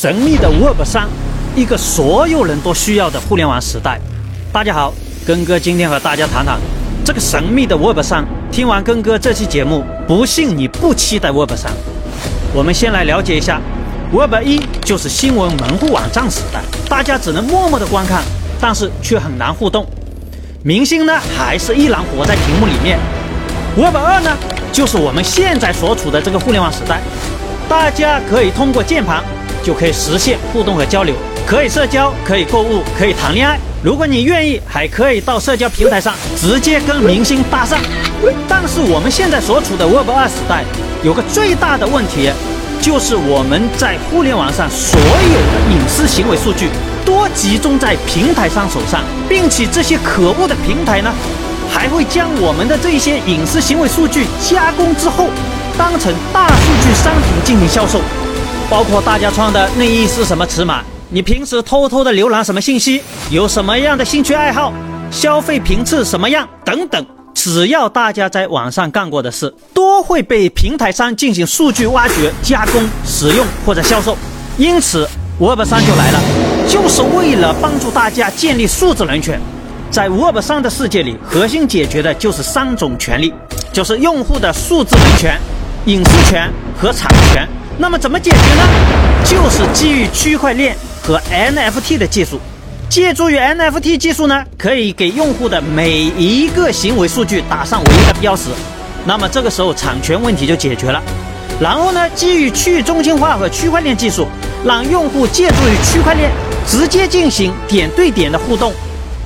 神秘的 Web 三，一个所有人都需要的互联网时代。大家好，根哥今天和大家谈谈这个神秘的 Web 三。听完根哥这期节目，不信你不期待 Web 三。我们先来了解一下，Web 一就是新闻门户网站时代，大家只能默默的观看，但是却很难互动。明星呢，还是依然活在屏幕里面。Web 二呢，就是我们现在所处的这个互联网时代。大家可以通过键盘就可以实现互动和交流，可以社交，可以购物，可以谈恋爱。如果你愿意，还可以到社交平台上直接跟明星搭讪。但是我们现在所处的 Web 二时代有个最大的问题，就是我们在互联网上所有的隐私行为数据多集中在平台商手上，并且这些可恶的平台呢，还会将我们的这些隐私行为数据加工之后。当成大数据商品进行销售，包括大家穿的内衣是什么尺码，你平时偷偷的浏览什么信息，有什么样的兴趣爱好，消费频次什么样等等，只要大家在网上干过的事，都会被平台商进行数据挖掘、加工、使用或者销售。因此，Web 三就来了，就是为了帮助大家建立数字人权。在 Web 三的世界里，核心解决的就是三种权利，就是用户的数字人权。隐私权和产权，那么怎么解决呢？就是基于区块链和 NFT 的技术，借助于 NFT 技术呢，可以给用户的每一个行为数据打上唯一的标识，那么这个时候产权问题就解决了。然后呢，基于去中心化和区块链技术，让用户借助于区块链直接进行点对点的互动，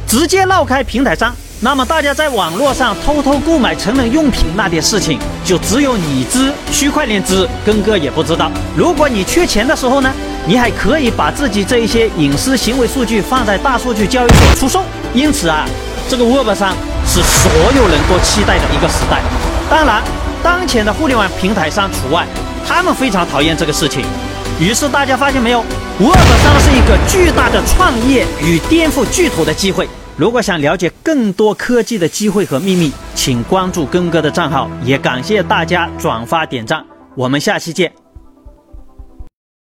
直接绕开平台商。那么大家在网络上偷偷购买成人用品那点事情，就只有你知，区块链知，根哥也不知道。如果你缺钱的时候呢，你还可以把自己这一些隐私行为数据放在大数据交易所出售。因此啊，这个 Web 三是所有人都期待的一个时代。当然，当前的互联网平台上除外，他们非常讨厌这个事情。于是大家发现没有，Web 三是一个巨大的创业与颠覆巨头的机会。如果想了解更多科技的机会和秘密，请关注根哥的账号。也感谢大家转发点赞，我们下期见。